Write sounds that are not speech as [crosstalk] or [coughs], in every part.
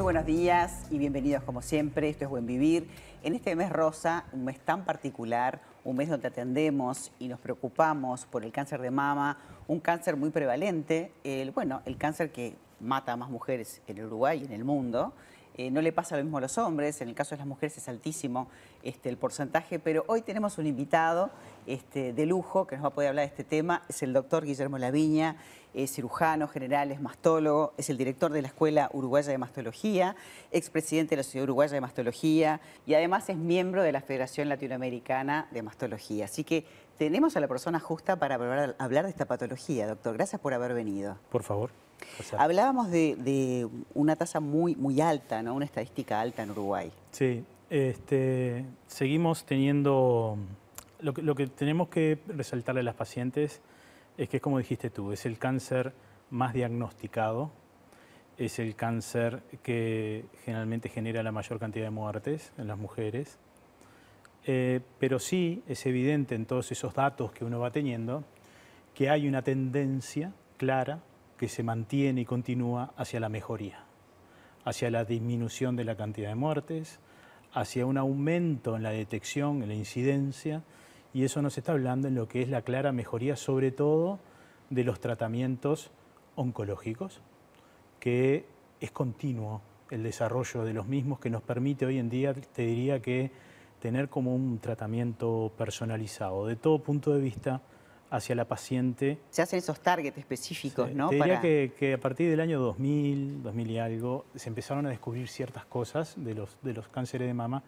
Muy buenos días y bienvenidos como siempre. Esto es Buen Vivir. En este mes rosa, un mes tan particular, un mes donde atendemos y nos preocupamos por el cáncer de mama, un cáncer muy prevalente, el, bueno, el cáncer que mata a más mujeres en Uruguay y en el mundo. Eh, no le pasa lo mismo a los hombres, en el caso de las mujeres es altísimo este, el porcentaje, pero hoy tenemos un invitado este, de lujo que nos va a poder hablar de este tema, es el doctor Guillermo Laviña, es cirujano general, es mastólogo, es el director de la Escuela Uruguaya de Mastología, expresidente de la Sociedad Uruguaya de Mastología y además es miembro de la Federación Latinoamericana de Mastología. Así que tenemos a la persona justa para hablar de esta patología, doctor. Gracias por haber venido. Por favor. Hablábamos de, una tasa muy, muy alta, ¿no? una estadística alta en Uruguay. Sí, este, seguimos teniendo... Lo que, lo que tenemos que resaltarle a las pacientes es que, como dijiste tú, es el cáncer más diagnosticado, es el cáncer que generalmente genera la mayor cantidad de muertes en las mujeres, eh, pero sí es evidente en todos esos datos que uno va teniendo que hay una tendencia clara que se mantiene y continúa hacia la mejoría, hacia la disminución de la cantidad de muertes, hacia un aumento en la detección, en la incidencia, y eso nos está hablando en lo que es la clara mejoría, sobre todo de los tratamientos oncológicos, que es continuo el desarrollo de los mismos, que nos permite hoy en día, te diría que tener como un tratamiento personalizado, de todo punto de vista, hacia la paciente. Se hacen esos targets específicos, ¿no? Te diría que, a partir del año 2000, 2000 y algo, se empezaron a descubrir ciertas cosas de los, de los cánceres de mama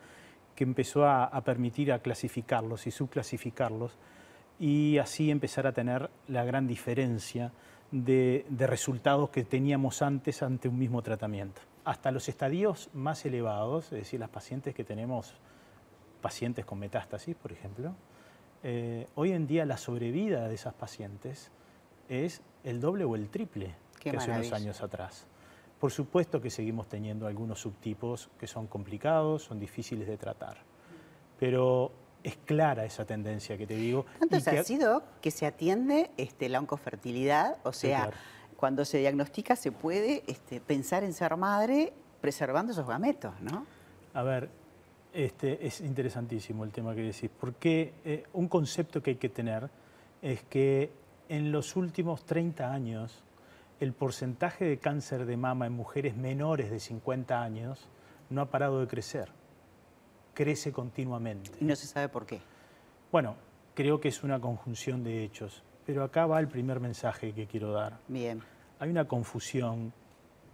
que empezó a, permitir a clasificarlos y subclasificarlos y así empezar a tener la gran diferencia de, resultados que teníamos antes ante un mismo tratamiento. Hasta los estadios más elevados, es decir, las pacientes que tenemos, pacientes con metástasis, por ejemplo, eh, hoy en día la sobrevida de esas pacientes es el doble o el triple que hace unos años atrás. Por supuesto que seguimos teniendo algunos subtipos que son complicados, son difíciles de tratar, pero es clara esa tendencia que te digo. ¿Tanto es ha sido que se atiende este, la oncofertilidad? O sea, cuando se diagnostica se puede este, pensar en ser madre preservando esos gametos, ¿no? A ver, este, es interesantísimo el tema que decís, porque eh, un concepto que hay que tener es que en los últimos 30 años el porcentaje de cáncer de mama en mujeres menores de 50 años no ha parado de crecer. Crece continuamente. ¿Y no se sabe por qué? Bueno, creo que es una conjunción de hechos. Pero acá va el primer mensaje que quiero dar. Bien. Hay una confusión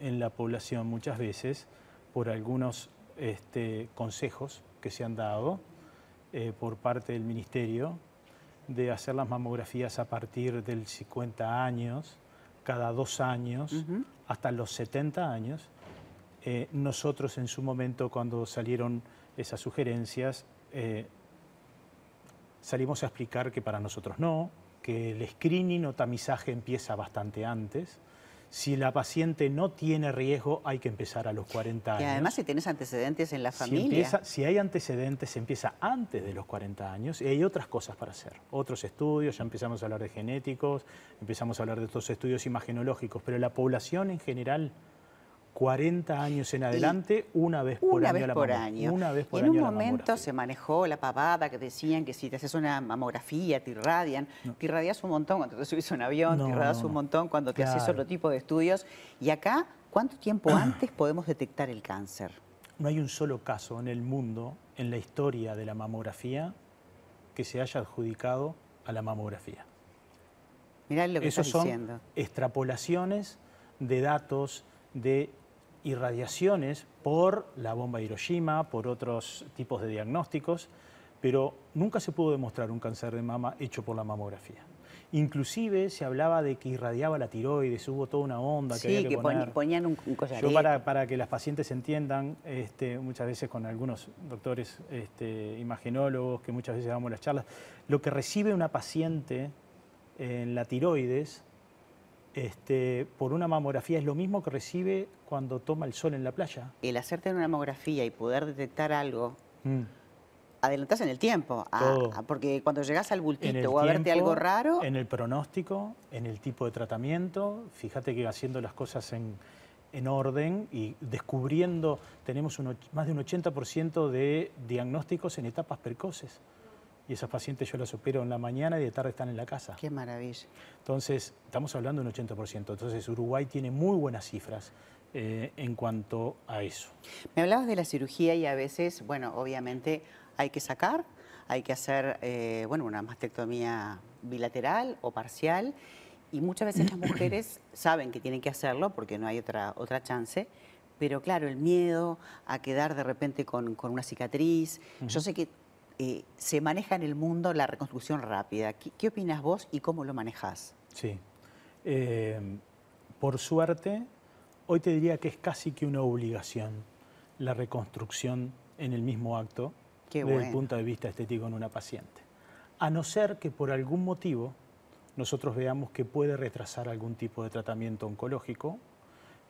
en la población muchas veces por algunos este, consejos que se han dado eh, por parte del Ministerio de hacer las mamografías a partir del 50 años cada dos años hasta los 70 años. Eh, nosotros en su momento, cuando salieron esas sugerencias, eh, salimos a explicar que para nosotros no, que el screening o tamizaje empieza bastante antes, si la paciente no tiene riesgo, hay que empezar a los 40 años. Y además si tienes antecedentes en la familia. Si, hay antecedentes, se empieza antes de los 40 años y hay otras cosas para hacer. Otros estudios, ya empezamos a hablar de genéticos, empezamos a hablar de otros estudios imagenológicos, pero la población en general 40 años en adelante, una vez por una año. Vez por año. Una vez por en un momento se manejó la pavada que decían que si te haces una mamografía te irradian. Te irradias un montón cuando te subís a un avión, te irradias un montón cuando te haces otro tipo de estudios. Y acá, ¿cuánto tiempo [clears throat] antes podemos detectar el cáncer? No hay un solo caso en el mundo, en la historia de la mamografía, que se haya adjudicado a la mamografía. Mirá lo que Esos estás son extrapolaciones de datos de irradiaciones por la bomba Hiroshima, por otros tipos de diagnósticos, pero nunca se pudo demostrar un cáncer de mama hecho por la mamografía. Inclusive se hablaba de que irradiaba la tiroides, hubo toda una onda que había que, que ponían un, un Yo para, para, que las pacientes entiendan, este, muchas veces con algunos doctores este, imagenólogos, que muchas veces damos las charlas, lo que recibe una paciente en la tiroides este, por una mamografía es lo mismo que recibe cuando toma el sol en la playa. El hacerte una mamografía y poder detectar algo, mm. adelantás en el tiempo, porque cuando llegas al bultito o a verte algo raro... En el pronóstico, en el tipo de tratamiento, fíjate que haciendo las cosas en, en orden y descubriendo, tenemos más de un 80% de diagnósticos en etapas precoces. Y esas pacientes yo las opero en la mañana y de tarde están en la casa. Qué maravilla. Entonces, estamos hablando de un 80%. Entonces, Uruguay tiene muy buenas cifras eh, en cuanto a eso. Me hablabas de la cirugía y a veces, bueno, obviamente hay que sacar, hay que hacer, eh, bueno, una mastectomía bilateral o parcial y muchas veces las [coughs] mujeres saben que tienen que hacerlo porque no hay otra, otra chance, pero claro, el miedo a quedar de repente con, una cicatriz. Yo sé que eh, se maneja en el mundo la reconstrucción rápida. ¿Qué, opinas vos y cómo lo manejas? Sí. Eh, por suerte, hoy te diría que es casi que una obligación la reconstrucción en el mismo acto desde el punto de vista estético en una paciente. A no ser que por algún motivo nosotros veamos que puede retrasar algún tipo de tratamiento oncológico,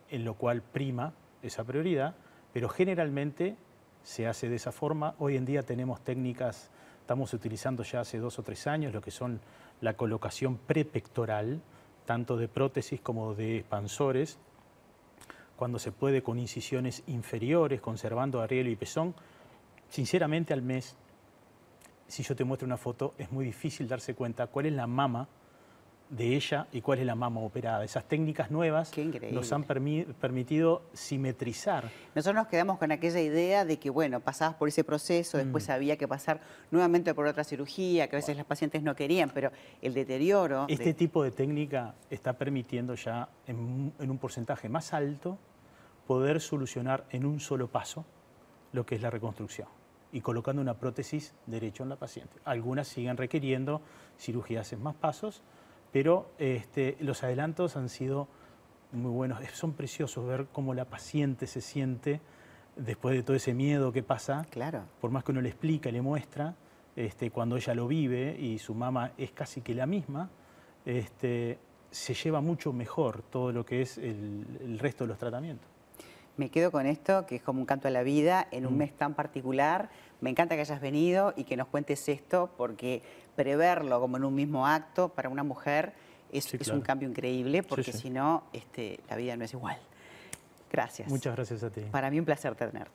en lo cual prima esa prioridad, pero generalmente se hace de esa forma. Hoy en día tenemos técnicas, estamos utilizando ya hace dos o tres años lo que son la colocación prepectoral, tanto de prótesis como de expansores, cuando se puede con incisiones inferiores, conservando arriero y pezón. Sinceramente al mes, si yo te muestro una foto, es muy difícil darse cuenta cuál es la mama de ella y cuál es la mama operada. Esas técnicas nuevas nos han permitido simetrizar. Nosotros nos quedamos con aquella idea de que, bueno, pasabas por ese proceso, después mm. había que pasar nuevamente por otra cirugía, que a veces las pacientes no querían, pero el deterioro... Este tipo de técnica está permitiendo ya, en, en un porcentaje más alto, poder solucionar en un solo paso lo que es la reconstrucción y colocando una prótesis derecho en la paciente. Algunas siguen requiriendo cirugías en más pasos, pero este, los adelantos han sido muy buenos. Son preciosos ver cómo la paciente se siente después de todo ese miedo que pasa. Claro. Por más que uno le explica, le muestra, este, cuando ella lo vive y su mamá es casi que la misma, este, se lleva mucho mejor todo lo que es el, resto de los tratamientos. Me quedo con esto, que es como un canto a la vida, en un mm. mes tan particular. Me encanta que hayas venido y que nos cuentes esto, porque preverlo como en un mismo acto para una mujer es, un cambio increíble, porque si no, este, la vida no es igual. Gracias. Muchas gracias a ti. Para mí un placer tenerte.